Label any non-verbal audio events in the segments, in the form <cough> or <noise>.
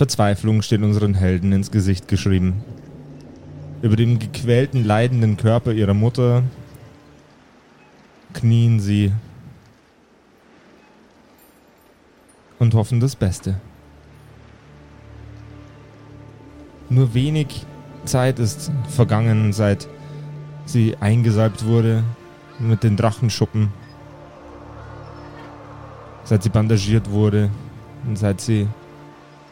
Verzweiflung steht unseren Helden ins Gesicht geschrieben. Über dem gequälten, leidenden Körper ihrer Mutter knien sie und hoffen das Beste. Nur wenig Zeit ist vergangen, seit sie eingesalbt wurde mit den Drachenschuppen, seit sie bandagiert wurde und seit sie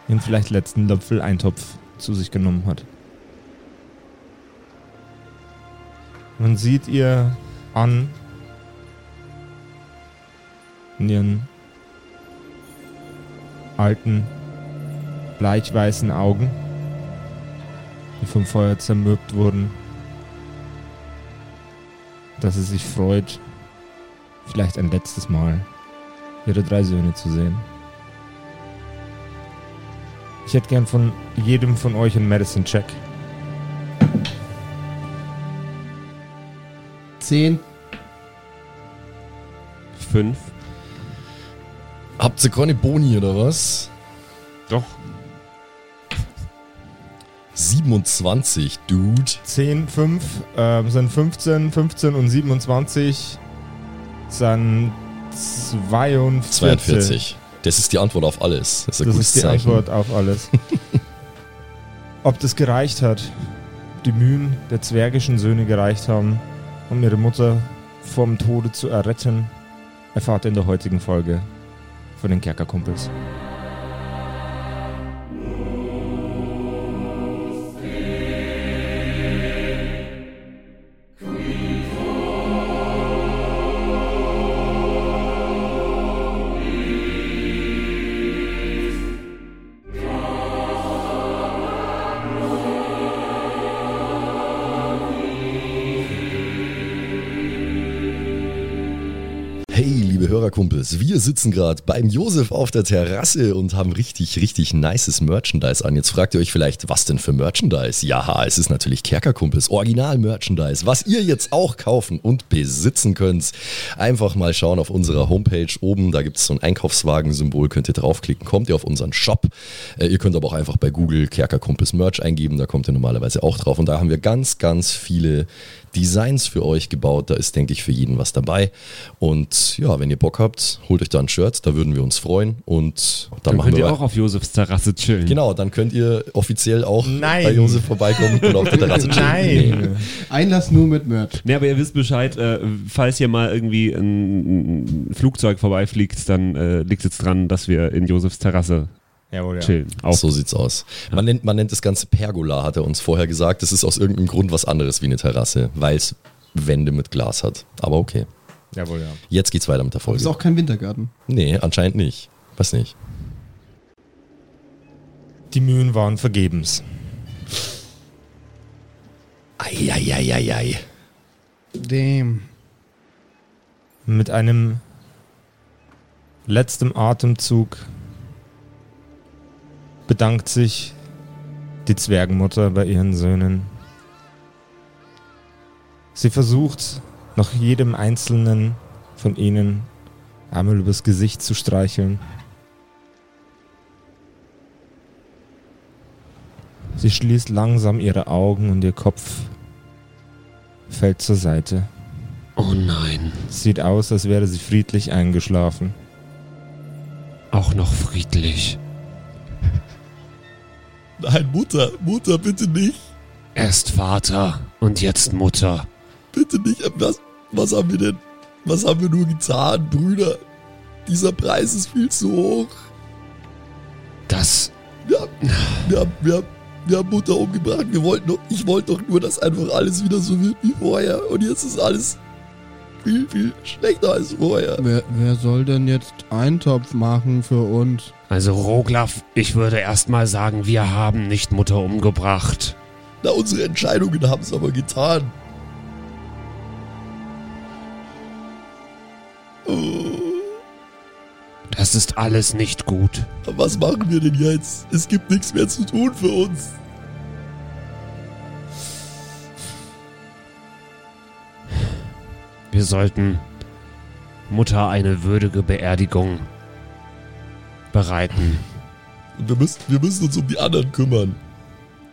den vielleicht letzten Löpfel Eintopf zu sich genommen hat. Man sieht ihr an in ihren alten, bleichweißen Augen, die vom Feuer zermürbt wurden, dass sie sich freut, vielleicht ein letztes Mal ihre drei Söhne zu sehen. Ich hätte gern von jedem von euch einen Medicine-Check. Zehn. Fünf. Habt ihr keine Boni oder was? Doch. 27, Dude. 10, 5 ähm, sind 15, 15 und 27 sind 42. 42. Das ist die Antwort auf alles. Das ist Das ist die Zeichen. Antwort auf alles. <laughs> Ob das gereicht hat, ob die Mühen der zwergischen Söhne gereicht haben, um ihre Mutter vom Tode zu erretten, erfahrt ihr in der heutigen Folge von den Kerkerkumpels. Hörerkumpels, wir sitzen gerade beim Josef auf der Terrasse und haben richtig, richtig nices Merchandise an. Jetzt fragt ihr euch vielleicht, was denn für Merchandise? Ja, es ist natürlich Kerkerkumpels, Original-Merchandise, was ihr jetzt auch kaufen und besitzen könnt. Einfach mal schauen auf unserer Homepage oben, da gibt es so ein Einkaufswagen-Symbol, könnt ihr draufklicken, kommt ihr auf unseren Shop. Äh, ihr könnt aber auch einfach bei Google Kerkerkumpels Merch eingeben, da kommt ihr normalerweise auch drauf. Und da haben wir ganz, ganz viele Designs für euch gebaut. Da ist, denke ich, für jeden was dabei. Und ja, wenn ihr Bock habt, holt euch da ein Shirt, da würden wir uns freuen. Und dann, Dann machen könnt wir ihr auch auf Josefs Terrasse chillen. Genau, dann könnt ihr offiziell auch Nein. bei Josef vorbeikommen und auf der Terrasse chillen. Nee. Nein! Einlass nur mit Merch. Ne, aber ihr wisst Bescheid, äh, falls hier mal irgendwie ein, ein Flugzeug vorbeifliegt, dann äh, liegt es jetzt dran, dass wir in Josefs Terrasse Jawohl, ja. chillen. Auch So sieht's aus. Man nennt, man nennt das Ganze Pergola, hat er uns vorher gesagt. Das ist aus irgendeinem Grund was anderes wie eine Terrasse, weil es Wände mit Glas hat. Aber okay. Jawohl, ja. Jetzt geht's weiter mit der Ist Folge. auch kein Wintergarten. Nee, anscheinend nicht. Weiß nicht. Die Mühen waren vergebens. Eieieiei. Damn. Mit einem letzten Atemzug bedankt sich die Zwergenmutter bei ihren Söhnen. Sie versucht, noch jedem einzelnen von ihnen einmal übers Gesicht zu streicheln. Sie schließt langsam ihre Augen und ihr Kopf fällt zur Seite. Oh nein, Sieht aus, als wäre sie friedlich eingeschlafen. auch noch friedlich. <laughs> Nein, Mutter, Mutter, bitte nicht. Erst Vater und jetzt Mutter. Bitte nicht. Was, was haben wir denn? Was haben wir nur getan, Brüder? Dieser Preis ist viel zu hoch. Das Wir haben, wir haben, wir haben, wir haben Mutter umgebracht. Wir wollten doch, ich wollte doch nur, dass einfach alles wieder so wird wie vorher. Und jetzt ist alles viel, viel schlechter als vorher. Wer, wer soll denn jetzt Eintopf machen für uns? Also Roglaf, ich würde erstmal sagen, wir haben nicht Mutter umgebracht. Na, unsere Entscheidungen haben es aber getan. Ist alles nicht gut. Was machen wir denn jetzt? Es gibt nichts mehr zu tun für uns. Wir sollten Mutter eine würdige Beerdigung bereiten. Und wir müssen, wir müssen uns um die anderen kümmern,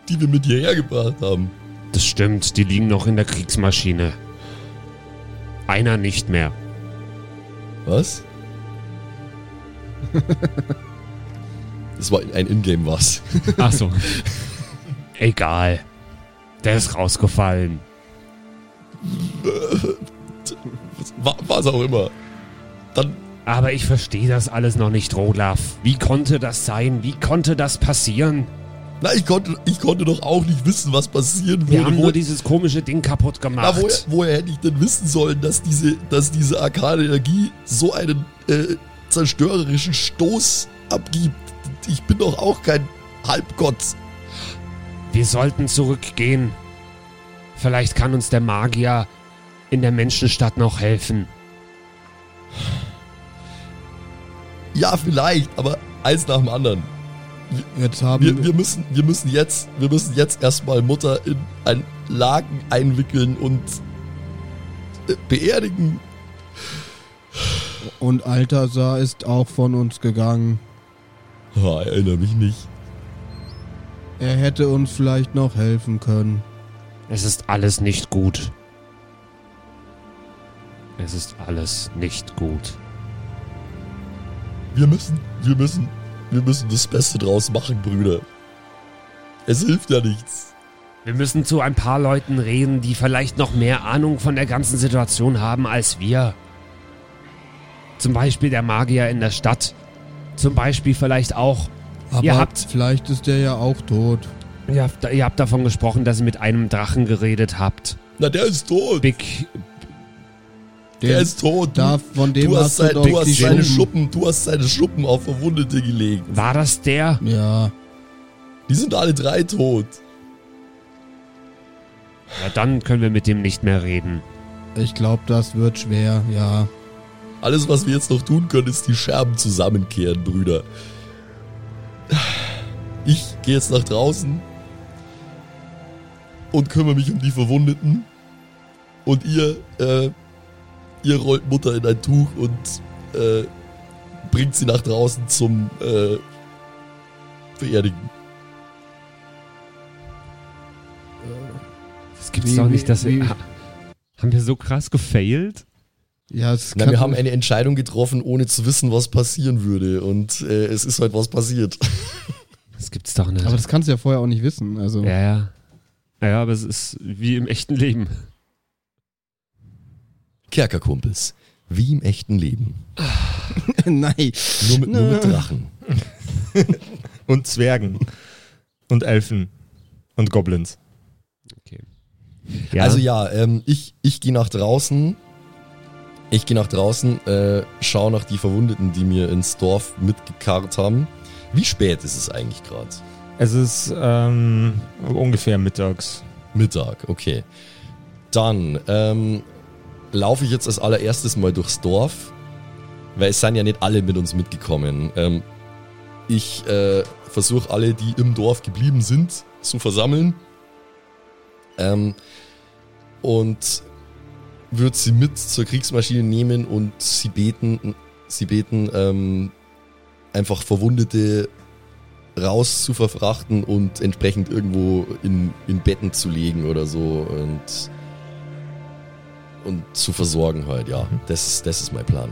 die wir mit hierher gebracht haben. Das stimmt, die liegen noch in der Kriegsmaschine. Einer nicht mehr. Was? <laughs> das war ein Ingame was. <laughs> Ach so. Egal. Der ist rausgefallen. Wa- Was auch immer. Dann, Aber ich verstehe das alles noch nicht, Rodlaf. Wie konnte das sein? Wie konnte das passieren? na, ich konnte, ich konnte doch auch nicht wissen, was passieren Wir würde. haben Wo- nur dieses komische Ding kaputt Na, gemacht. woher, woher hätte ich denn wissen sollen, dass diese, dass diese arkane Energie so einen äh, zerstörerischen Stoß abgibt? Ich bin doch auch kein Halbgott. Wir sollten zurückgehen. Vielleicht kann uns der Magier in der Menschenstadt noch helfen. Ja, vielleicht, aber eins nach dem anderen. Jetzt haben Wir, wir, müssen, wir müssen jetzt, wir müssen jetzt erstmal Mutter in ein Laken einwickeln und äh, beerdigen. Und Altasar ist auch von uns gegangen. Ah, erinnere mich nicht. Er hätte uns vielleicht noch helfen können. Es ist alles nicht gut. Es ist alles nicht gut. Wir müssen, wir müssen, wir müssen das Beste draus machen, Brüder. Es hilft ja nichts. Wir müssen zu ein paar Leuten reden, die vielleicht noch mehr Ahnung von der ganzen Situation haben als wir. Zum Beispiel der Magier in der Stadt. Zum Beispiel vielleicht auch. Aber Ihr habt- vielleicht ist der ja auch tot. Ihr habt, ihr habt davon gesprochen, dass ihr mit einem Drachen geredet habt. Na, der ist tot. Big. der ist tot. Da, von dem du hast, hast du sein, doch du hast die seine Schuppen. Schuppen, du hast seine Schuppen auf Verwundete gelegt. War das der? Ja, Die sind alle drei tot. Ja, dann können wir mit dem nicht mehr reden. ich glaube, das wird schwer, ja. Alles, was wir jetzt noch tun können, ist die Scherben zusammenkehren, Brüder. Ich gehe jetzt nach draußen und kümmere mich um die Verwundeten. Und ihr, äh, ihr rollt Mutter in ein Tuch und äh, bringt sie nach draußen zum äh, Beerdigen. Das gibt's Wie- doch nicht, dass wie- wir. Ha- Haben wir so krass gefailt? Ja, es Na, kann, wir haben eine Entscheidung getroffen, ohne zu wissen, was passieren würde. Und äh, es ist halt was passiert. <laughs> Das gibt's doch nicht. aber das kannst du ja vorher auch nicht wissen. Also ja, ja. Ja, aber es ist wie im echten Leben. Kerkerkumpels. Wie im echten Leben. <laughs> nein. Nur mit, nur mit <laughs> Drachen. Und Zwergen. Und Elfen. Und Goblins. Ja. Also ja, ähm, ich, ich gehe nach draußen. Ich gehe nach draußen, äh, schau nach die Verwundeten, die mir ins Dorf mitgekarrt haben. Wie spät ist es eigentlich gerade? Es ist ähm, ungefähr mittags. Mittag, okay. Dann ähm, laufe ich jetzt als allererstes mal durchs Dorf, weil es sind ja nicht alle mit uns mitgekommen. Ähm, ich äh, versuche alle, die im Dorf geblieben sind, zu versammeln. Ähm, und würde sie mit zur Kriegsmaschine nehmen und sie beten, sie beten, ähm, einfach Verwundete raus zu verfrachten und entsprechend irgendwo in, in Betten zu legen oder so und, und zu versorgen halt, ja. Das ist, das ist mein Plan.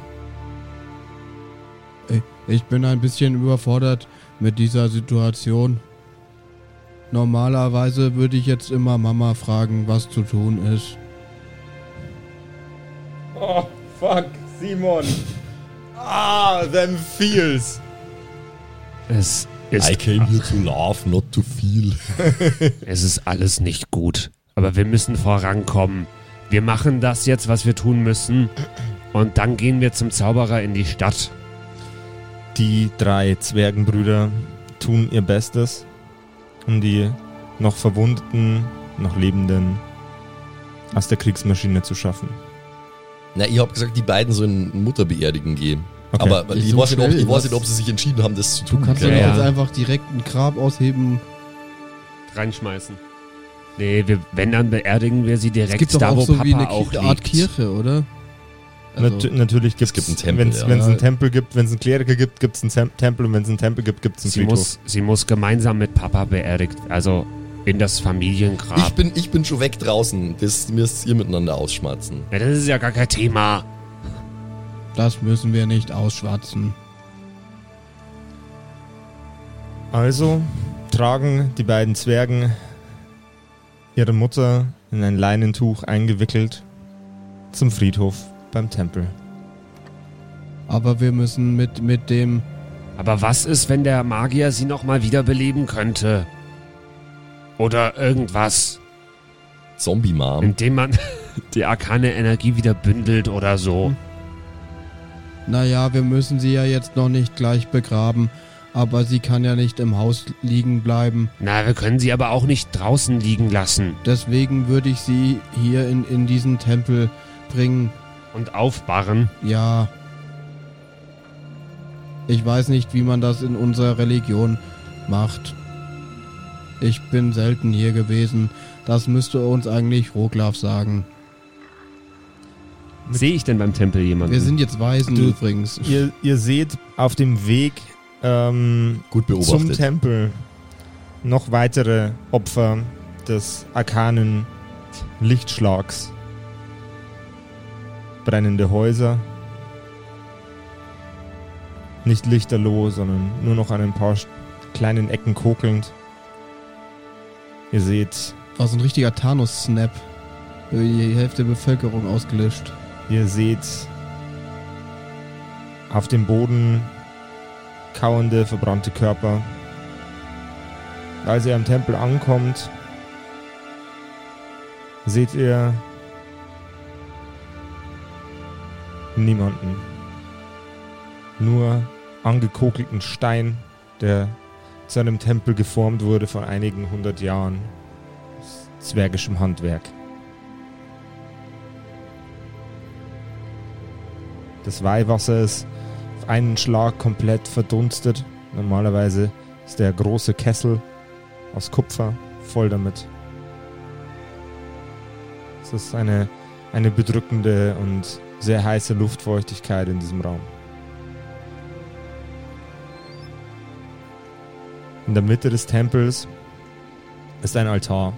Ich bin ein bisschen überfordert mit dieser Situation. Normalerweise würde ich jetzt immer Mama fragen, was zu tun ist. Oh, fuck, Simon. Ah, them feels. es ist, I came here to laugh, not to feel. <laughs> es ist alles nicht gut. Aber wir müssen vorankommen. Wir machen das jetzt, was wir tun müssen. Und dann gehen wir zum Zauberer in die Stadt. Die drei Zwergenbrüder tun ihr Bestes, um die noch Verwundeten, noch Lebenden aus der Kriegsmaschine zu schaffen. Na, ihr habt gesagt, die beiden sollen Mutter beerdigen gehen. Okay. Aber ich, so weiß nicht, ob, ich weiß nicht, ob sie sich entschieden haben, das zu Du tun. kannst Keine doch Ja, jetzt ja. einfach direkt ein Grab ausheben. Reinschmeißen. Nee, wir, wenn dann beerdigen wir sie Es direkt gibt doch da, auch wo so Papa wie eine auch Art liegt. Kirche, oder? Also, Nat natürlich gibt gibt einen Tempel, Wenn es ja. einen Ja. Tempel gibt, wenn es einen Kleriker gibt, gibt es einen Tem Tempel und wenn es einen Tempel gibt, gibt es einen Sie Friedhof. muss, sie muss gemeinsam mit Papa beerdigt, also in das Ich Familiengrab. bin, ich bin schon weg draußen. Das müsst ihr miteinander ausschmatzen. Ja, das ist ja gar kein Thema. das müssen wir nicht ausschwatzen. Also tragen die beiden Zwergen ihre Mutter in ein Leinentuch eingewickelt zum Friedhof beim Tempel. Aber wir müssen mit, mit dem. Aber was ist, wenn der Magier sie nochmal wiederbeleben könnte? Oder irgendwas, Zombie-Mom. indem man <laughs> die arkane Energie wieder bündelt oder so. Naja, wir müssen sie ja jetzt noch nicht gleich begraben. Aber sie kann ja nicht im Haus liegen bleiben. Na, wir können sie aber auch nicht draußen liegen lassen Deswegen würde ich sie hier in, in diesen Tempel bringen. und aufbarren. Ja. Ich weiß nicht, wie man das in unserer Religion macht. Ich bin selten hier gewesen. Das müsste uns eigentlich Roglaf sagen. Sehe ich denn beim Tempel jemanden? Wir sind jetzt Waisen Du- übrigens. Ihr, ihr seht auf dem Weg ähm, Gut zum. Tempel noch weitere Opfer des arkanen Lichtschlags. Brennende Häuser. Nicht lichterloh, sondern nur noch an ein paar kleinen Ecken kokelnd. Ihr seht, War so ein richtiger Thanos-Snap. Die Hälfte der Bevölkerung ausgelöscht. ihr seht auf dem Boden kauernde, verbrannte Körper. Als ihr am Tempel ankommt, seht ihr niemanden. Nur angekokelten Stein, der zu einem Tempel geformt wurde vor einigen hundert Jahren. Aus Zwergischem Handwerk. Das Weihwasser ist auf einen Schlag komplett verdunstet. Normalerweise ist der große Kessel aus Kupfer voll damit. Es ist eine, eine bedrückende und sehr heiße Luftfeuchtigkeit in diesem Raum. In der Mitte des Tempels ist ein Altar.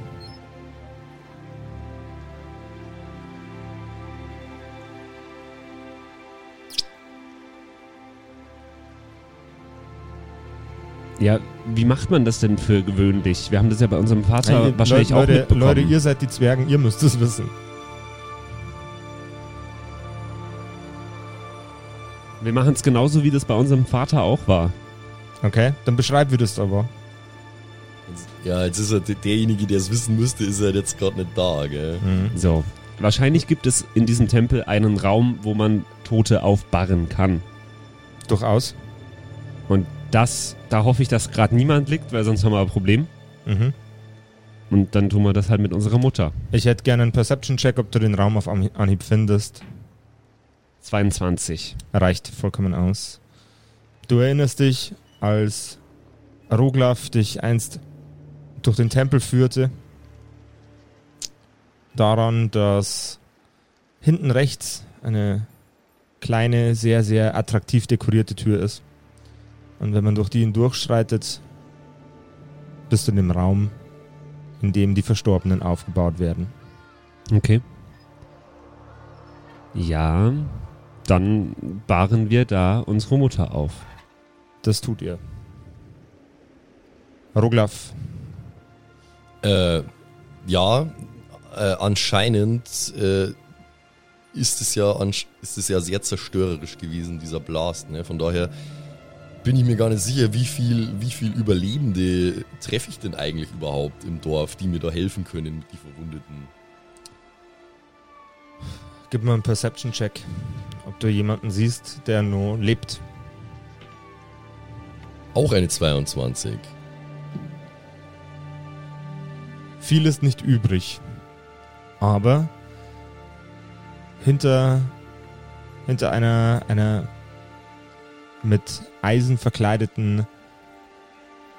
Ja, wie macht man das denn für gewöhnlich? Wir haben das ja bei unserem Vater ihr- wahrscheinlich Leute, auch mitbekommen. Leute, ihr seid die Zwergen, ihr müsst es wissen. Wir machen es genauso, wie das bei unserem Vater auch war. Okay, dann beschreib wie das aber. Ja, jetzt ist er der- derjenige, der es wissen müsste, ist er jetzt gerade nicht da, gell? So. Wahrscheinlich gibt es in diesem Tempel einen Raum, wo man Tote aufbarren kann. Durchaus. Und das, da hoffe ich, dass gerade niemand liegt, weil sonst haben wir ein Problem. Mhm. Und dann tun wir das halt mit unserer Mutter. Ich hätte gerne einen Perception-Check, ob du den Raum auf Anhi- Anhieb findest. 22. Reicht vollkommen aus. Du erinnerst dich, als Roglaf dich einst durch den Tempel führte, daran, dass hinten rechts eine kleine, sehr, sehr attraktiv dekorierte Tür ist. Und wenn man durch die hindurchschreitet, bist du in dem Raum, in dem die Verstorbenen aufgebaut werden. Okay. Ja, dann bahren wir da unsere Mutter auf. Das tut ihr. Roglaf, Äh, ja, äh, anscheinend äh, ist es ja ist es ja sehr zerstörerisch gewesen, dieser Blast. Ne? Von daher bin ich mir gar nicht sicher, wie viel, wie viel Überlebende treffe ich denn eigentlich überhaupt im Dorf, die mir da helfen können mit die Verwundeten. gib mir einen Perception-Check, ob du jemanden siehst, der nur lebt. Auch eine 22. Viel ist nicht übrig. Aber hinter, hinter einer, einer mit Eisen verkleideten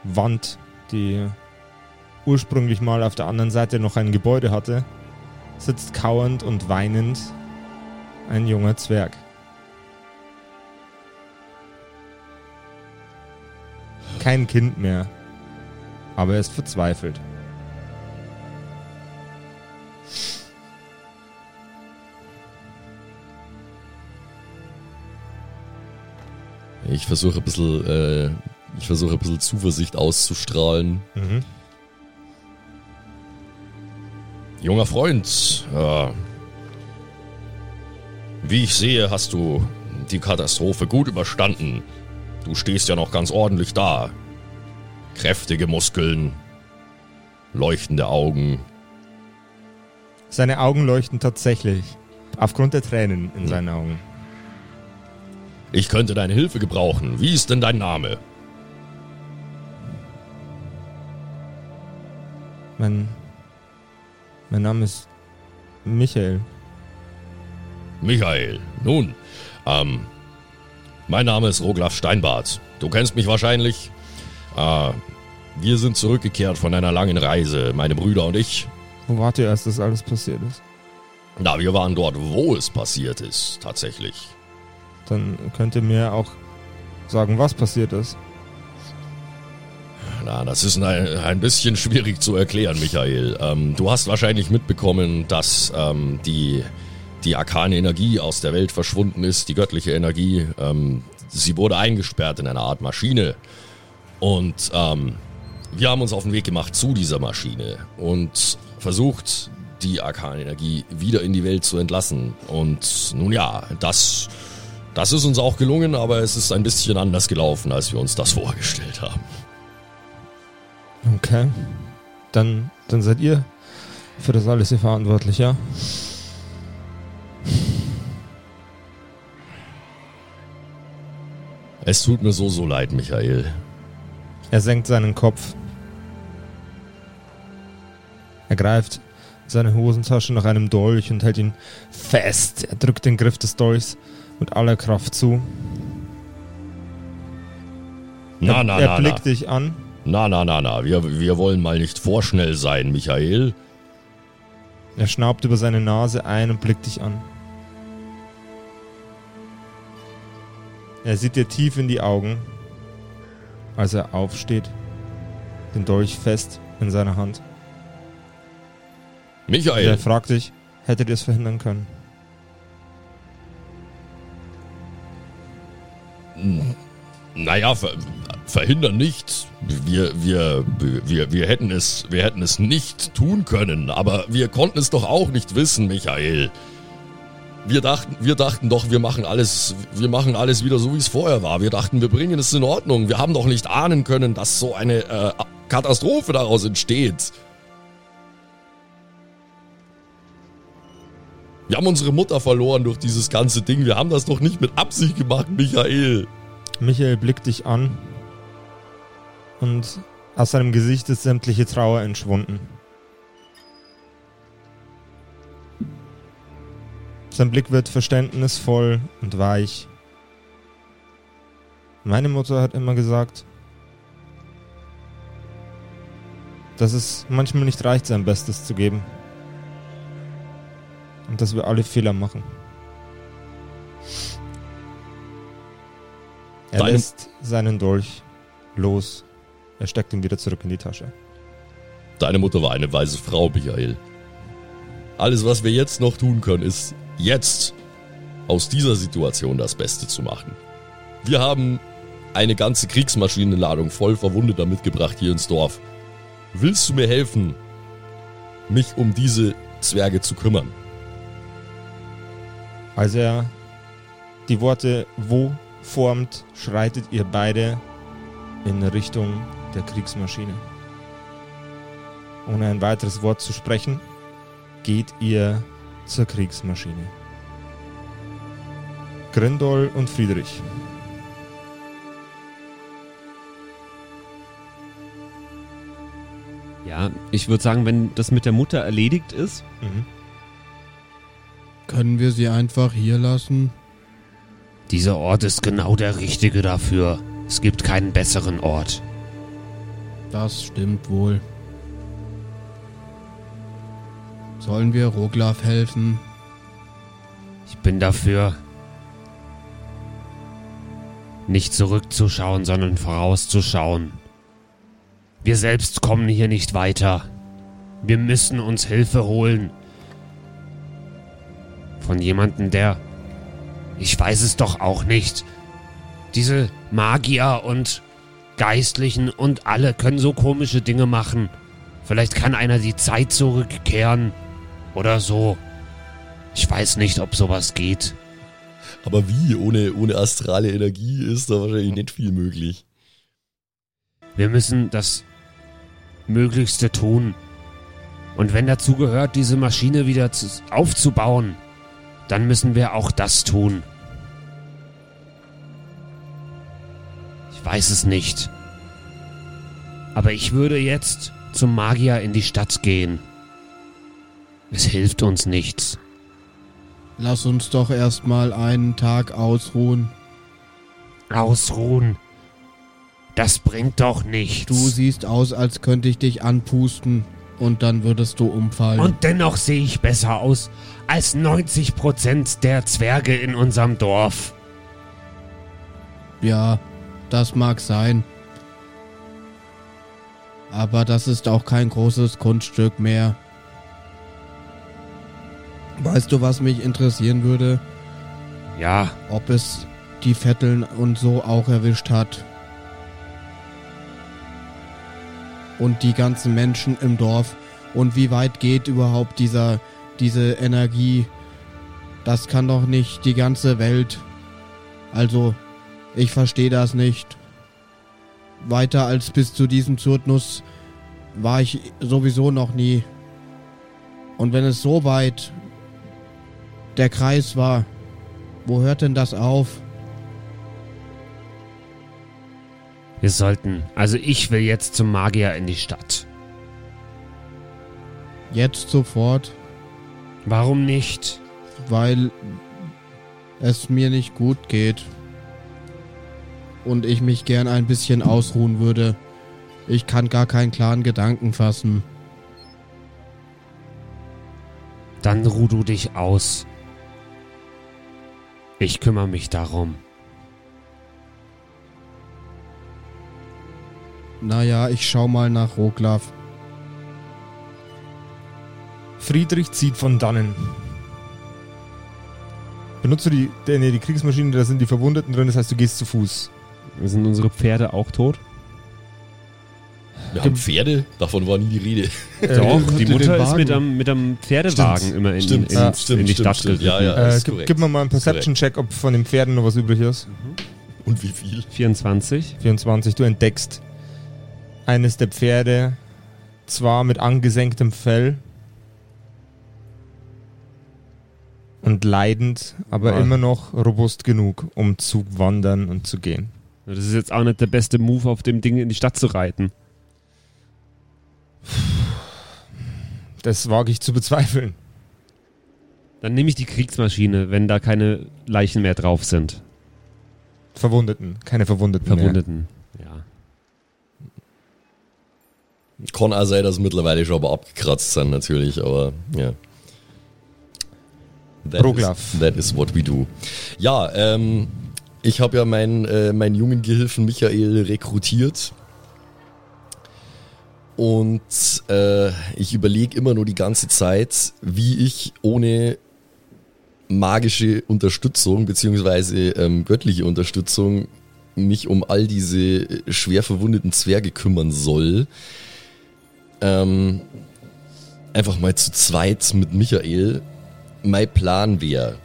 Wand, die ursprünglich mal auf der anderen Seite noch ein Gebäude hatte, sitzt kauernd und weinend ein junger Zwerg. Kein Kind mehr, aber er ist verzweifelt. Ich versuche ein bisschen, äh, ich versuche ein bisschen Zuversicht auszustrahlen. Mhm. Junger Freund, äh, wie ich sehe, hast du die Katastrophe gut überstanden. Du stehst ja noch ganz ordentlich da. Kräftige Muskeln, leuchtende Augen. Seine Augen leuchten tatsächlich. Aufgrund der Tränen in Hm. seinen Augen. Ich könnte deine Hilfe gebrauchen. Wie ist denn dein Name? Mein, mein Name ist Michael. Michael. Nun, ähm, mein Name ist Roglaf Steinbart. Du kennst mich wahrscheinlich. Äh, wir sind zurückgekehrt von einer langen Reise, meine Brüder und ich. Wo wart ihr, als das alles passiert ist? Na, wir waren dort, wo es passiert ist, tatsächlich. Dann könnt ihr mir auch sagen, was passiert ist. Na, das ist ein, ein bisschen schwierig zu erklären, Michael. Ähm, du hast wahrscheinlich mitbekommen, dass ähm, die, die arkane Energie aus der Welt verschwunden ist, die göttliche Energie. Ähm, sie wurde eingesperrt in einer Art Maschine. Und ähm, wir haben uns auf den Weg gemacht zu dieser Maschine und versucht, die arkane Energie wieder in die Welt zu entlassen. Und nun ja, das, das ist uns auch gelungen, aber es ist ein bisschen anders gelaufen, als wir uns das vorgestellt haben. Okay. Dann, dann seid ihr für das alles hier verantwortlich, ja? Es tut mir so, so leid, Michael. Er senkt seinen Kopf. Er greift in seine Hosentasche nach einem Dolch und hält ihn fest. Er drückt den Griff des Dolchs mit aller Kraft zu. Na, er, na, er na, blickt na. dich an. Na, na, na, na. Wir, wir wollen mal nicht vorschnell sein, Michael. Er schnaubt über seine Nase ein und blickt dich an. Er sieht dir tief in die Augen, als er aufsteht, den Dolch fest in seiner Hand. Er Michael, fragt dich, hättet ihr es verhindern können? naja, ver, verhindern nicht. Wir, wir, wir, wir, hätten es, wir hätten es nicht tun können, aber wir konnten es doch auch nicht wissen, Michael. Wir dachten, wir dachten doch, wir machen alles, wir machen alles wieder so, wie es vorher war. Wir dachten, wir bringen es in Ordnung. Wir haben doch nicht ahnen können, dass so eine äh, Katastrophe daraus entsteht. Wir haben unsere Mutter verloren durch dieses ganze Ding. Wir haben das doch nicht mit Absicht gemacht, Michael. Michael blickt dich an und aus seinem Gesicht ist sämtliche Trauer entschwunden. Sein Blick wird verständnisvoll und weich. Meine Mutter hat immer gesagt, dass es manchmal nicht reicht, sein Bestes zu geben. Und dass wir alle Fehler machen. Er Deine- lässt seinen Dolch los. Er steckt ihn wieder zurück in die Tasche. Deine Mutter war eine weise Frau, Michael. Alles, was wir jetzt noch tun können, ist jetzt aus dieser Situation das Beste zu machen. Wir haben eine ganze Kriegsmaschinenladung voll Verwundeter mitgebracht hier ins Dorf. Willst du mir helfen, mich um diese Zwerge zu kümmern? Als er die Worte wo formt, schreitet ihr beide in Richtung der Kriegsmaschine. Ohne ein weiteres Wort zu sprechen, geht ihr zur Kriegsmaschine. Grindol und Friedrich. Ja, ich würde sagen, wenn das mit der Mutter erledigt ist, Mhm. Können wir sie einfach hier lassen? dieser Ort ist genau der richtige dafür. Es gibt keinen besseren Ort. Das stimmt wohl. Sollen wir Roglaf helfen? Ich bin dafür, nicht zurückzuschauen, sondern vorauszuschauen. Wir selbst kommen hier nicht weiter. Wir müssen uns Hilfe holen. Von jemandem, der... Ich weiß es doch auch nicht. Diese Magier und Geistlichen und alle können so komische Dinge machen. Vielleicht kann einer die Zeit zurückkehren. Oder so. Ich weiß nicht, ob sowas geht. Aber wie? Ohne, ohne astrale Energie ist da wahrscheinlich nicht viel möglich. Wir müssen das Möglichste tun. Und wenn dazu gehört, diese Maschine wieder zu, aufzubauen, dann müssen wir auch das tun. Ich weiß es nicht. Aber ich würde jetzt zum Magier in die Stadt gehen. Es hilft uns nichts. Lass uns doch erstmal einen Tag ausruhen. Ausruhen. Das bringt doch nichts. Du siehst aus, als könnte ich dich anpusten und dann würdest du umfallen. Und dennoch sehe ich besser aus als 90% der Zwerge in unserem Dorf. ja, das mag sein. Aber das ist auch kein großes Kunststück mehr. Weißt du, was mich interessieren würde? Ja, Ob es die Vetteln und so auch erwischt hat. Und die ganzen Menschen im Dorf. Und wie weit geht überhaupt dieser, diese Energie? Das kann doch nicht die ganze Welt. Also, ich verstehe das nicht. Weiter als bis zu diesem Zurtnuss war ich sowieso noch nie. Und wenn es so weit der Kreis war, wo hört denn das auf? wir sollten. Also ich will jetzt zum Magier in die Stadt. Jetzt sofort, Warum nicht? weil es mir nicht gut geht. Und ich mich gern ein bisschen ausruhen würde. Ich kann gar keinen klaren Gedanken fassen. Dann ruh du dich aus. Ich kümmere mich darum. Naja, ich schau mal nach Roglaf. Friedrich zieht von dannen. Benutzt du die, nee, die Kriegsmaschine, da sind die Verwundeten drin, das heißt, du gehst zu Fuß. Sind unsere Pferde auch tot? Wir haben Pferde, davon war nie die Rede. Doch, Äh, die den Mutter ist mit einem, mit einem Pferdewagen Stimmt, immer in, stimmt, in, ja, ins- stimmt, in die stimmt, Stadt stimmt. geritten. Ja, ja. Äh, gib, gib mir mal einen Perception-Check, ob von den Pferden noch was übrig ist. Und wie viel? 24. 24, du entdeckst eines der Pferde, zwar mit angesenktem Fell und leidend, aber Ah. immer noch robust genug, um zu wandern und zu gehen. Das ist jetzt auch nicht der beste Move, auf dem Ding in die Stadt zu reiten. Das wage ich zu bezweifeln. Dann nehme ich die Kriegsmaschine, wenn da keine Leichen mehr drauf sind. Verwundeten, keine Verwundeten. Mehr. Verwundeten. Ja. Kann auch sein, dass mittlerweile schon aber abgekratzt sind, natürlich, aber ja. That Roglaf. Is, that is what we do. Ja, ähm, ich habe ja meinen, äh, meinen jungen Gehilfen Michael rekrutiert. Und äh, ich überlege immer nur die ganze Zeit, wie ich ohne magische Unterstützung beziehungsweise ähm, göttliche Unterstützung mich um all diese schwer verwundeten Zwerge kümmern soll. Ähm, einfach mal zu zweit mit Michael. Mein Plan wäre,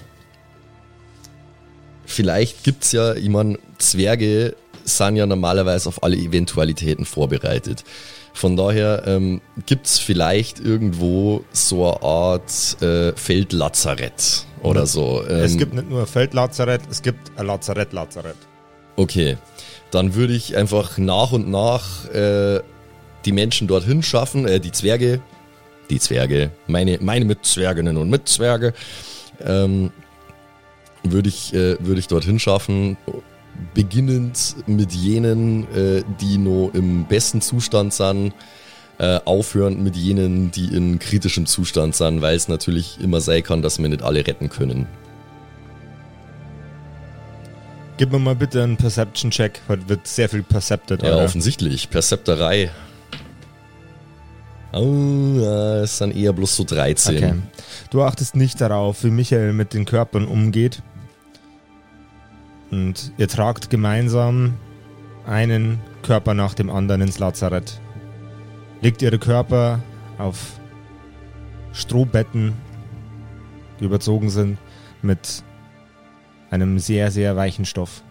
vielleicht gibt's ja, ich mein, Zwerge sind ja normalerweise auf alle Eventualitäten vorbereitet. Von daher ähm, gibt's vielleicht irgendwo so eine Art äh, Feldlazarett oder so. Ähm, Es gibt nicht nur ein Feldlazarett, es gibt ein Lazarett-Lazarett. Okay, dann würde ich einfach nach und nach äh, die Menschen dorthin schaffen, äh, die Zwerge, die Zwerge, meine, meine Mitzwerginnen und Mitzwerge, ähm, würde ich, äh, würde ich dorthin schaffen, beginnend mit jenen, äh, die noch im besten Zustand sind, äh, aufhörend mit jenen, die in kritischem Zustand sind, weil es natürlich immer sein kann, dass wir nicht alle retten können. Gib mir mal bitte einen Perception-Check. Heute wird sehr viel percepted. Ja, Alter. offensichtlich. Percepterei. Oh, ist dann eher bloß so 13. Okay. Du achtest nicht darauf, wie Michael mit den Körpern umgeht. Und ihr tragt gemeinsam einen Körper nach dem anderen ins Lazarett. Legt ihre Körper auf Strohbetten, die überzogen sind mit einem sehr, sehr weichen Stoff.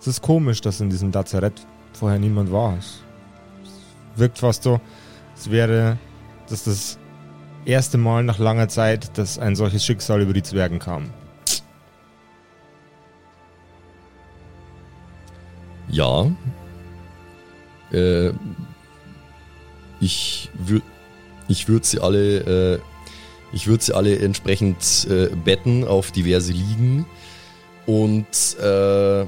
Es ist komisch, dass in diesem Lazarett vorher niemand war. Es wirkt fast so, als wäre das das erste Mal nach langer Zeit, dass ein solches Schicksal über die Zwergen kam. Ja. Äh, ich würde ich würd sie alle, äh, ich würde sie alle entsprechend äh, betten auf diverse Liegen und äh,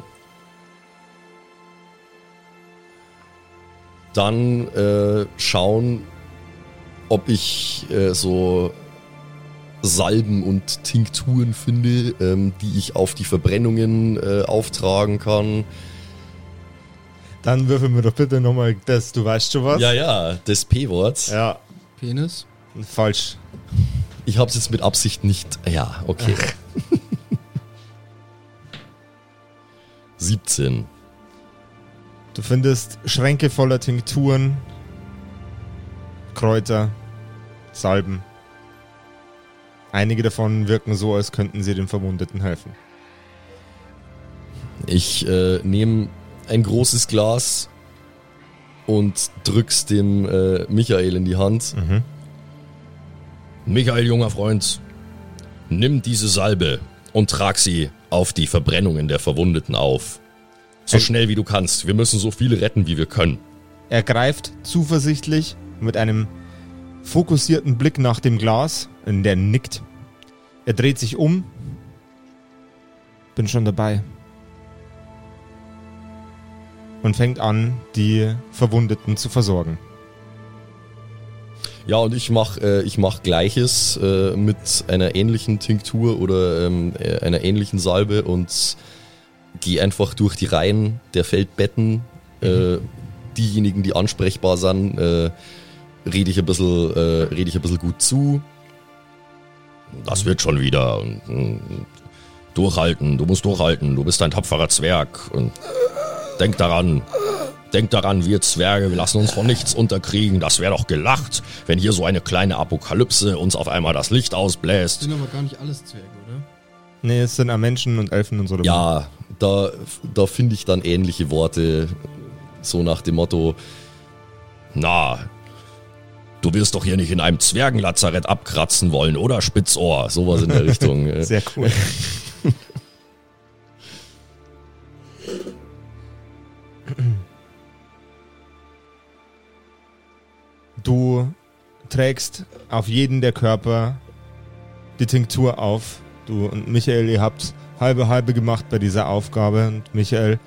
dann äh, schauen, ob ich äh, so Salben und Tinkturen finde, ähm, die ich auf die Verbrennungen auftragen kann. Dann würfel mir doch bitte nochmal das, du weißt schon was? Ja, ja, das P-Wort. Ja, Penis? falsch. Ich habe es jetzt mit Absicht nicht. Ja, okay. 17. <laughs> Du findest Schränke voller Tinkturen, Kräuter, Salben. Einige davon wirken so, als könnten sie den Verwundeten helfen. Ich äh, nehme ein großes Glas und drück's dem äh, Michael in die Hand. Mhm. Michael, junger Freund, nimm diese Salbe und trag sie auf die Verbrennungen der Verwundeten auf. So schnell wie du kannst. Wir müssen so viele retten, wie wir können. Er greift zuversichtlich mit einem fokussierten Blick nach dem Glas, in der nickt. Er dreht sich um. Bin schon dabei. Und fängt an, die Verwundeten zu versorgen. Ja, und ich mach, äh, ich mach Gleiches äh, mit einer ähnlichen Tinktur oder ähm, äh, einer ähnlichen Salbe und gehe einfach durch die Reihen der Feldbetten. Äh, diejenigen, die ansprechbar sind, äh, rede ich ein bisschen, äh, rede ich ein bisschen gut zu. Das wird schon wieder. Und, und, durchhalten, du musst durchhalten, du bist ein tapferer Zwerg. Und denk daran, denk daran, wir Zwerge, wir lassen uns von nichts unterkriegen. Das wäre doch gelacht, wenn hier so eine kleine Apokalypse uns auf einmal das Licht ausbläst. Sind aber gar nicht alles Zwerge, oder? Nee, es sind Menschen und Elfen und so. Ja, da, da finde ich dann ähnliche Worte, so nach dem Motto, na, du wirst doch hier nicht in einem Zwergenlazarett abkratzen wollen, oder Spitzohr? Sowas in der <laughs> Richtung. äh. Sehr cool. <laughs> <clears throat> Du trägst auf jeden der Körper die Tinktur auf. Du und Michael, ihr habt halbe halbe gemacht bei dieser Aufgabe und Michael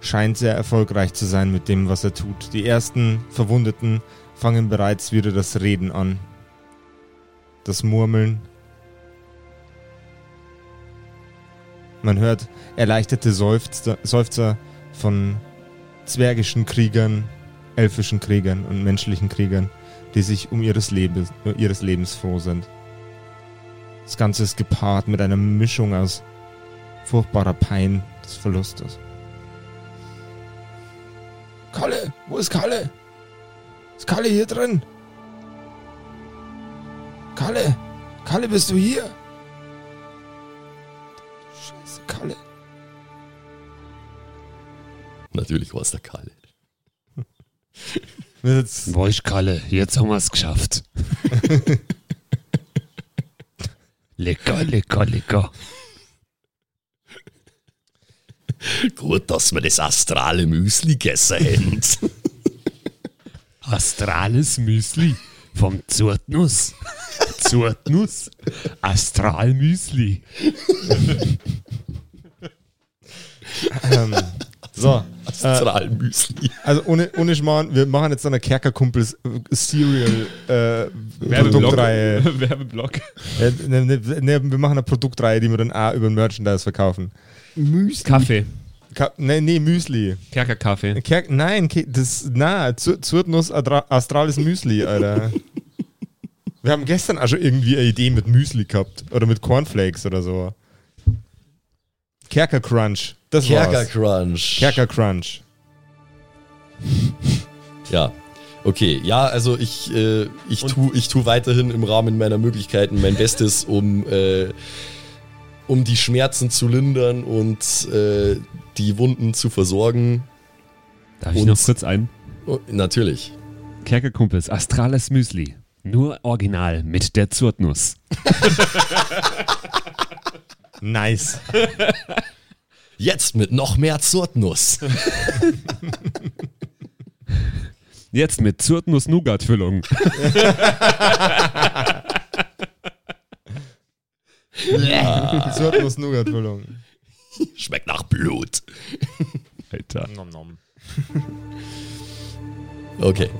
scheint sehr erfolgreich zu sein mit dem, was er tut. Die ersten Verwundeten fangen bereits wieder das Reden an. Das Murmeln. Man hört erleichterte Seufzer, Seufzer von zwergischen Kriegern, elfischen Kriegern und menschlichen Kriegern, die sich um ihres Lebens, ihres Lebens froh sind. Das Ganze ist gepaart mit einer Mischung aus furchtbarer Pein des Verlustes. Kalle, wo ist Kalle? Ist Kalle hier drin? Kalle, Kalle, bist du hier? Natürlich war es der Kalle. <laughs> Jetzt, Boah, ich Kalle, jetzt haben wir es geschafft. <laughs> lecker, lecker, lecker. Gut, dass wir das astrale Müsli gegessen haben. <laughs> Astrales Müsli vom Zurtnuss. Zurtnuss. Astralmüsli. ähm, so, <laughs> Astralmüsli. Also ohne, ohne Schmarrn, wir machen jetzt so eine Kerkerkumpels äh, Cereal äh, <laughs> Werbeblock. Produktreihe. <laughs> Werbeblock. Äh, ne, ne, ne, wir machen eine Produktreihe, die wir dann auch über Merchandise verkaufen. Müsli. Kaffee. Ka nee, nee, Müsli. Kerkerkaffee. Kerk nein, Ke das, na, Zu- Zurtnuss Astralis Müsli, Alter. wir haben gestern auch schon irgendwie eine Idee mit Müsli gehabt. Oder mit Cornflakes oder so. Kerker Crunch. Das Kerker war's. Crunch. Kerker Crunch. <laughs> Ja. Okay, ja, also ich, äh, ich, tu, ich tu weiterhin im Rahmen meiner Möglichkeiten mein Bestes, um, äh, um die Schmerzen zu lindern und äh, die Wunden zu versorgen. Darf ich Und- noch kurz ein? Oh, natürlich. Kerkerkumpels, Astrales Müsli. Nur original mit der Zurtnuss. <laughs> Nice. <laughs> Jetzt mit noch mehr Zurtnuss. <laughs> Jetzt mit Zurtnuss-Nougat-Füllung. Zurtnuss Nougat Füllung. Schmeckt nach Blut. Alter. Nom nom. Okay.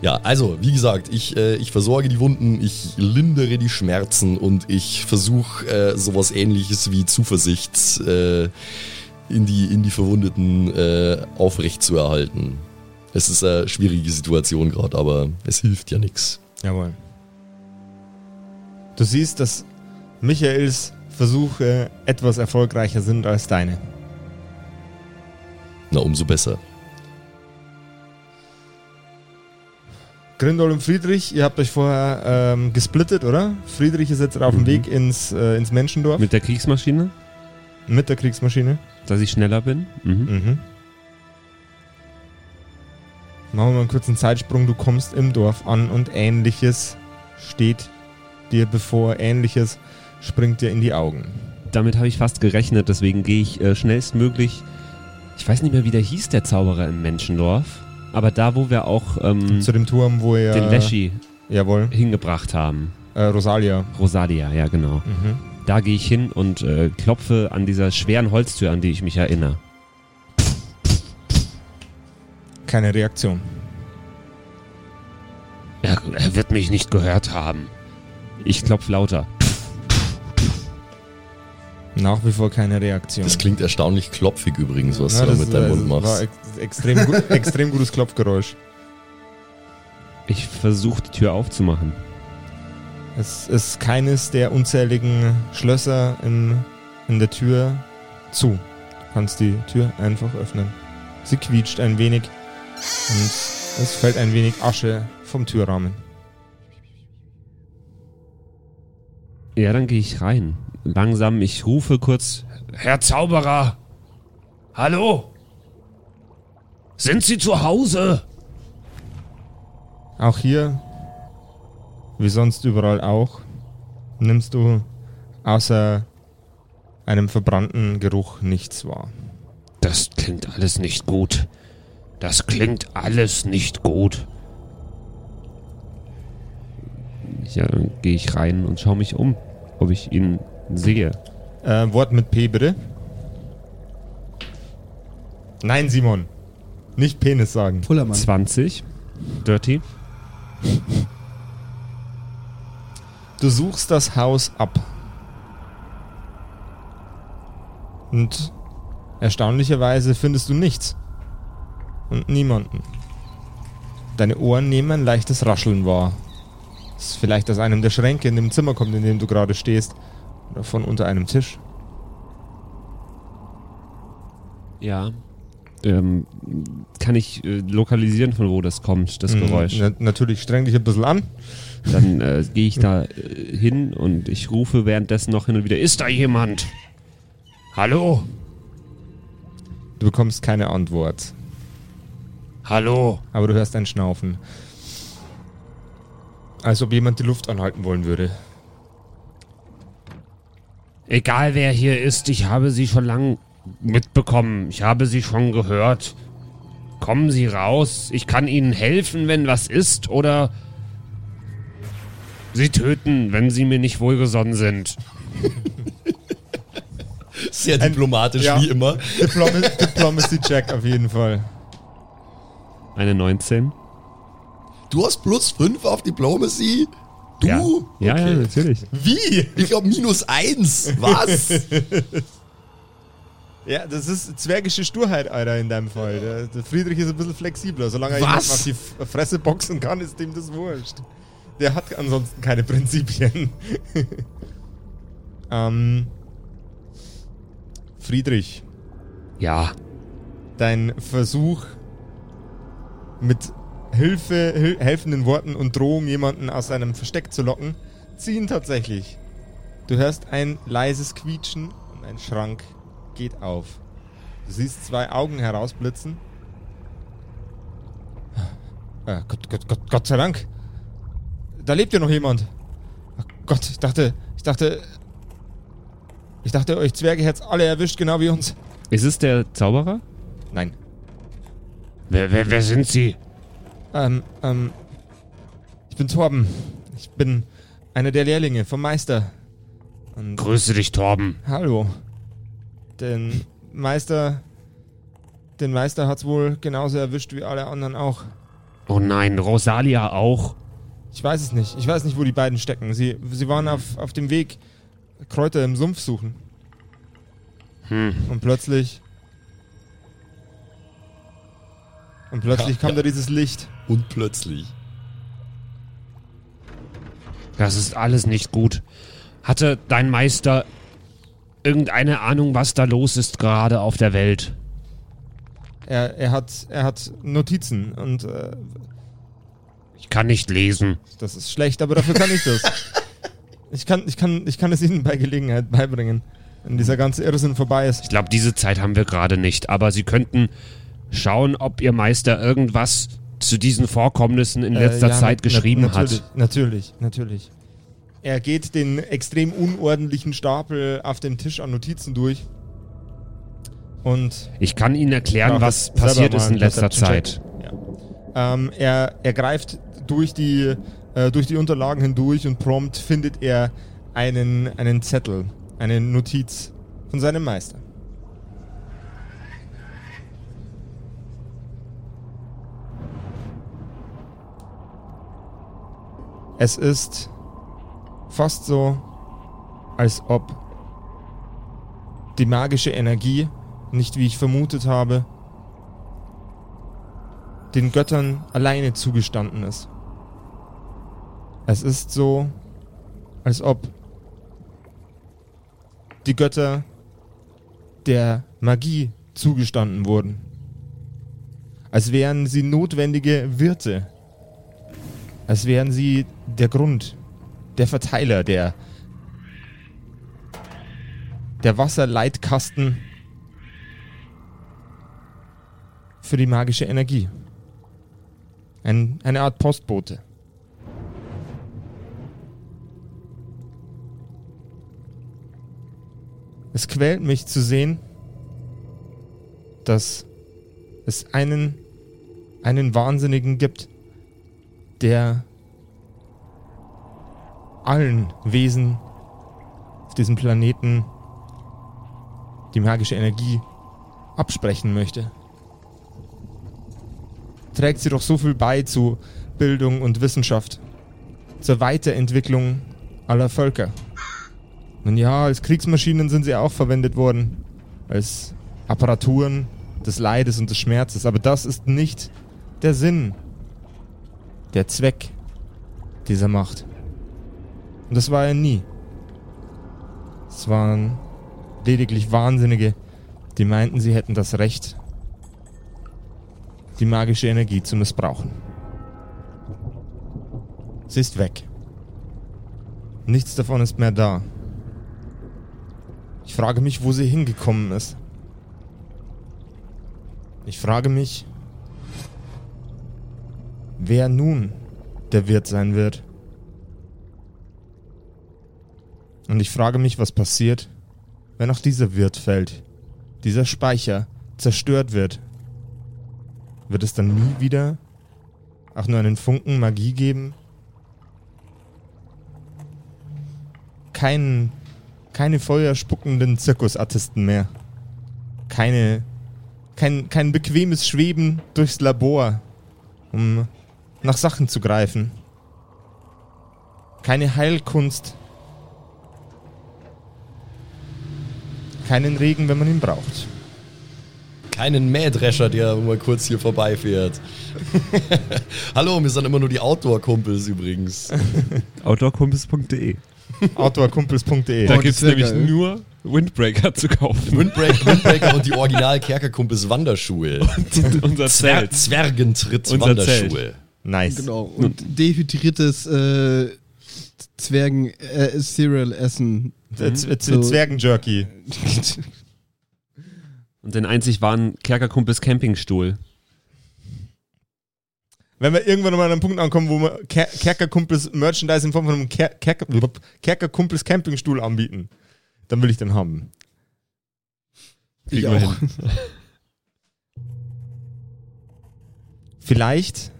Ja, also, wie gesagt, ich, äh, ich versorge die Wunden, ich lindere die Schmerzen und ich versuche äh, sowas ähnliches wie Zuversicht äh, in, die, in die Verwundeten äh, aufrechtzuerhalten. Es ist eine schwierige Situation gerade, aber es hilft ja nichts. Jawohl. Du siehst, dass Michaels Versuche etwas erfolgreicher sind als deine. Na, umso besser. Grindol und Friedrich, ihr habt euch vorher ähm, gesplittet, oder? Friedrich ist jetzt auf dem Mhm. Weg ins, äh, ins Menschendorf mit, Mit der Kriegsmaschine, der Kriegsmaschine. dass ich schneller bin. Mhm. Mhm. Machen wir mal einen kurzen Zeitsprung. Du kommst im Dorf an und ähnliches steht dir bevor. Ähnliches springt dir in die Augen. Damit habe ich fast gerechnet, deswegen gehe ich äh, schnellstmöglich. Ich weiß nicht mehr, wie der hieß, der Zauberer im Menschendorf. Aber da, wo wir auch ähm, Zu dem Turm, wo ihr. den Leschi Jawohl. hingebracht haben. Äh, Rosalia. Rosalia, ja genau. Mhm. Da gehe ich hin und äh, klopfe an dieser schweren Holztür, an die ich mich erinnere. Keine Reaktion. Er, er wird mich nicht gehört haben. Ich klopfe lauter. Nach wie vor keine Reaktion. Das klingt erstaunlich klopfig übrigens, was Ja, du da mit deinem Mund War machst. ex extrem, gut, <laughs> extrem gutes Klopfgeräusch. Ich versuche die Tür aufzumachen. Es ist keines der unzähligen Schlösser in, in der Tür zu. Du kannst die Tür einfach öffnen. Sie quietscht ein wenig und es fällt ein wenig Asche vom Türrahmen. Ja, dann gehe ich rein. Langsam, ich rufe kurz. Herr Zauberer! Hallo! Sind Sie zu Hause? Auch hier, wie sonst überall auch, nimmst du außer einem verbrannten Geruch nichts wahr. Das klingt alles nicht gut. Das klingt alles nicht gut. Ja, dann gehe ich rein und schaue mich um, ob ich ihn sehe. Äh, Wort mit P bitte. Nein, Simon. Nicht Penis sagen. Pullermann. 20. Dirty. Du suchst das Haus ab. Und erstaunlicherweise findest du nichts. Und niemanden. Deine Ohren nehmen ein leichtes Rascheln wahr. Das vielleicht aus einem der Schränke in dem Zimmer kommt, in dem du gerade stehst. Oder von unter einem Tisch. Ja. Ähm, kann ich äh, lokalisieren, von wo das kommt, das Geräusch? Mhm, na, natürlich streng dich ein bisschen an. Dann äh, gehe ich da äh, hin und ich rufe währenddessen noch hin und wieder, ist da jemand? Hallo? Du bekommst keine Antwort. Hallo? Aber du hörst ein Schnaufen. Als ob jemand die Luft anhalten wollen würde. Egal wer hier ist, ich habe Sie schon lang mitbekommen. Ich habe Sie schon gehört. Kommen Sie raus. Ich kann Ihnen helfen, wenn was ist, oder Sie töten, wenn Sie mir nicht wohlgesonnen sind. <laughs> Sehr Ein- diplomatisch, ja. wie immer. Diplomacy, Diplomacy Check auf jeden Fall. Eine 19. Du hast plus 5 auf Diplomacy? Du? Ja, ja, ja, Okay. natürlich. Wie? Ich glaube minus 1. Was? <laughs> Ja, das ist zwergische Sturheit, Alter, in deinem Fall. Der, der Friedrich ist ein bisschen flexibler. Solange er Was? auf die Fresse boxen kann, ist dem das wurscht. Der hat ansonsten keine Prinzipien. <laughs> ähm, Friedrich, Ja. dein Versuch mit Hilfe, hil helfenden Worten und Drohung jemanden aus seinem Versteck zu locken, ziehen tatsächlich. Du hörst ein leises Quietschen und ein Schrank geht auf. Du siehst zwei Augen herausblitzen. Äh, Gott, Gott, Gott, Gott sei Dank. Da lebt ja noch jemand. Ach Gott, ich dachte, ich dachte, ich dachte, euch Zwerge hätt's alle erwischt, genau wie uns. Ist es der Zauberer? Nein. Wer, wer, wer sind Sie? Ähm, ähm, ich bin Torben. Ich bin einer der Lehrlinge vom Meister. Und Grüße dich, Torben. hallo. Den Meister, den Meister hat's wohl genauso erwischt wie alle anderen auch. Oh nein, Rosalia auch. Ich weiß es nicht. Ich weiß nicht, wo die beiden stecken. Sie, sie waren auf, auf dem Weg, Kräuter im Sumpf suchen. Hm. Und plötzlich. Und plötzlich Ja, kam ja. da dieses Licht. Und plötzlich. Das ist alles nicht gut. Hatte dein Meister irgendeine Ahnung, was da los ist gerade auf der Welt? Er, er, hat, er hat Notizen und äh, Ich kann nicht lesen. Das ist schlecht, aber dafür kann ich das. <laughs> Ich kann, ich kann, ich kann es Ihnen bei Gelegenheit beibringen, wenn dieser ganze Irrsinn vorbei ist. Ich glaube, diese Zeit haben wir gerade nicht. Aber Sie könnten schauen, ob Ihr Meister irgendwas zu diesen Vorkommnissen in letzter Äh, ja, Zeit geschrieben natürlich, hat. Natürlich, natürlich. Er geht den extrem unordentlichen Stapel auf dem Tisch an Notizen durch. Und Ich kann Ihnen erklären, was passiert ist in letzter. Zeit. Ja. Ähm, er, er greift durch die, äh, durch die Unterlagen hindurch und prompt findet er einen, einen Zettel, eine Notiz von seinem Meister. Es ist fast so, als ob die magische Energie, nicht wie ich vermutet habe, den Göttern alleine zugestanden ist. Es ist so, als ob die Götter der Magie zugestanden wurden. Als wären sie notwendige Wirte. Als wären sie der Grund, der Verteiler, der, der Wasserleitkasten für die magische Energie. Ein, eine Art Postbote. Es quält mich zu sehen, dass es einen, einen Wahnsinnigen gibt, der allen Wesen auf diesem Planeten die magische Energie absprechen möchte. Trägt sie doch so viel bei zu Bildung und Wissenschaft, zur Weiterentwicklung aller Völker. Nun ja, als Kriegsmaschinen sind sie auch verwendet worden, als Apparaturen des Leides und des Schmerzes, aber das ist nicht der Sinn, der Zweck dieser Macht. Und das war er nie. Es waren lediglich Wahnsinnige, die meinten, sie hätten das Recht, die magische Energie zu missbrauchen. Sie ist weg. Nichts davon ist mehr da. Ich frage mich, wo sie hingekommen ist. Ich frage mich, wer nun der Wirt sein wird. Und ich frage mich, was passiert, wenn auch dieser Wirt fällt, dieser Speicher zerstört wird. Wird es dann nie wieder auch nur einen Funken Magie geben? Keinen keine feuerspuckenden Zirkusartisten mehr. Keine, kein, kein bequemes Schweben durchs Labor, um nach Sachen zu greifen. Keine Heilkunst. Keinen Regen, wenn man ihn braucht. Keinen Mähdrescher, der mal kurz hier vorbeifährt. <laughs> Hallo, wir sind immer nur die Outdoor-Kumpels übrigens. <laughs> Outdoorkumpels.de. Outdoorkumpels.de. Da gibt es nämlich geil. nur Windbreaker zu kaufen. Windbreak, <laughs> Windbreaker und die Original Kerkerkumpels Wanderschuhe. Unser Zwer Zelt. Zwergentritt Unser Wanderschuhe. Nice. Genau. Und dehydriertes äh, Zwergen äh, Cereal essen. Z- So. Zwergenjerky. <laughs> Und den einzig wahren Kerkerkumpels Campingstuhl. Wenn wir irgendwann mal an einem Punkt ankommen, wo wir Ker Kerkerkumpels Merchandise in Form von einem Ker Kerker Kerkerkumpels Campingstuhl anbieten, dann will ich den haben. Ich Kriegen wir auch. <laughs> Vielleicht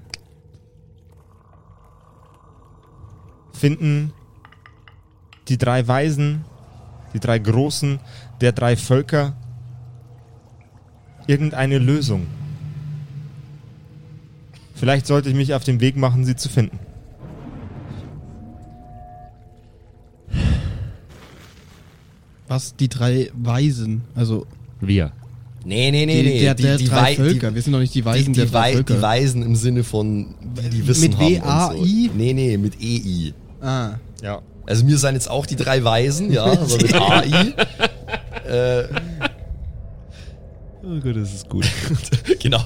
finden die drei Weisen, die drei Großen der drei Völker irgendeine Lösung. Vielleicht sollte ich mich auf den Weg machen, sie zu finden. Was? Die drei Weisen. Also Wir. Nee, nee, nee, die, nee. der, der die, die, drei Wei- Völker. die, Wir sind doch nicht die die, Weisen die, der drei Wei- Völker. die Weisen im Sinne von, wie die Wissen Mit haben. W-A-I? Und so. Nee, nee, mit EI. Ah. Ja. Also mir seien jetzt auch die drei Weisen, ja, aber <laughs> mit AI. äh, Oh Gott, das ist gut. <laughs> genau.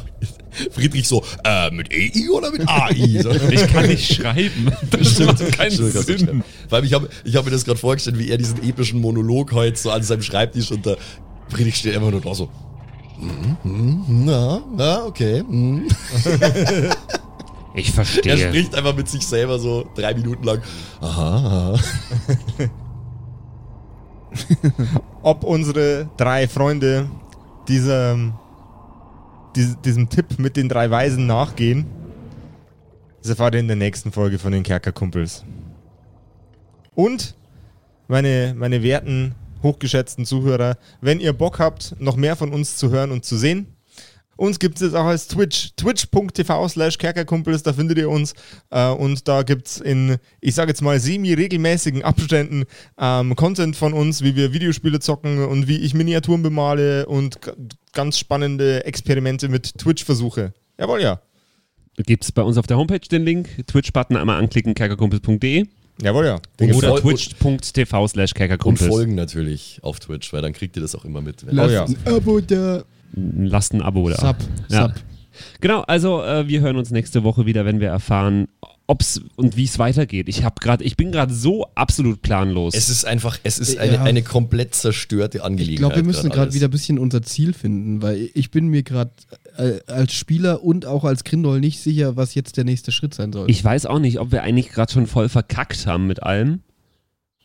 Friedrich so, äh, mit EI oder mit AI? <laughs> So. Ich kann nicht schreiben. Das macht keinen Stimmt, Sinn. allem, ich habe ich hab mir das gerade vorgestellt, wie er diesen epischen Monolog heute so an seinem Schreibtisch und der Friedrich steht einfach nur da so. "Mhm, mhm, Na, na, okay. Mhm." Ich Er verstehe. spricht einfach mit sich selber so drei Minuten lang. Aha, aha. <laughs> Ob unsere drei Freunde diesem, dies- diesem Tipp mit den drei Weisen nachgehen, das erfahrt ihr in der nächsten Folge von den Kerkerkumpels. Und, meine, meine werten, hochgeschätzten Zuhörer, wenn ihr Bock habt, noch mehr von uns zu hören und zu sehen, uns gibt es jetzt auch als Twitch, twitch.tv slash kerkerkumpels, da findet ihr uns. Äh, und da gibt es in, ich sage jetzt mal, semi-regelmäßigen Abständen ähm, Content von uns, wie wir Videospiele zocken und wie ich Miniaturen bemale und ganz spannende Experimente mit Twitch versuche. Jawohl, ja. Gibt es bei uns auf der Homepage den Link. Twitch-Button einmal anklicken, kerkerkumpels.de Jawohl, ja. Den oder twitch.tv slash Und kerkerkumpels. folgen natürlich auf Twitch, weil dann kriegt ihr das auch immer mit. wenn- Oh ja. Lasst ein Abo da. Lasst ein Abo da. Sub. Ja. Sub. Genau, also äh, wir hören uns nächste Woche wieder, wenn wir erfahren, ob's und wie es weitergeht. Ich habe gerade, ich bin gerade so absolut planlos. Es ist einfach, es ist Ja. eine, eine komplett zerstörte Angelegenheit. Ich glaube, wir müssen gerade wieder ein bisschen unser Ziel finden, weil ich bin mir gerade äh, als Spieler und auch als Grindol nicht sicher, was jetzt der nächste Schritt sein soll. ich weiß auch nicht, ob wir eigentlich gerade schon voll verkackt haben mit allem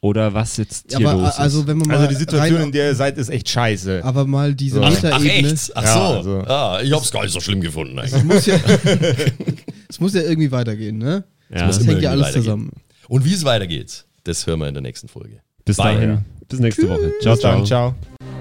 oder was jetzt hier aber los ist. also wenn man mal Also die Situation, rein, in der ihr seid, ist echt scheiße. aber mal diese Ach, Ach, ach Metaebene. echt? Ach Ja, so. also- ah, ich hab's gar nicht so schlimm gefunden Es eigentlich. muss ja, <laughs> es muss ja irgendwie weitergehen, ne? ja, Das hängt ja alles zusammen. Und wie es weitergeht, das hören wir in der nächsten Folge. bis Bye. dahin, bis nächste Woche. Ciao, Bis dann, ciao. ciao.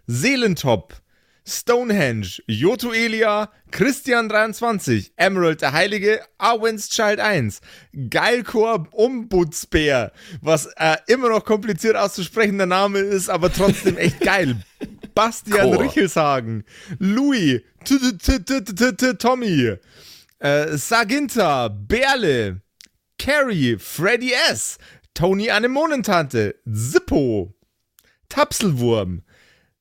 Seelentop, Stonehenge, Joto Elia, Christian23, Emerald der Heilige, Arwen's Child 1, Geilkor Ombudsbär, was äh, immer noch kompliziert auszusprechender Name ist, aber trotzdem echt <laughs> geil. Bastian Chor. Richelshagen, Louis, Tommy, äh, Saginta, Berle, Carrie, Freddy S., Tony Anemonentante, Zippo, Tapselwurm,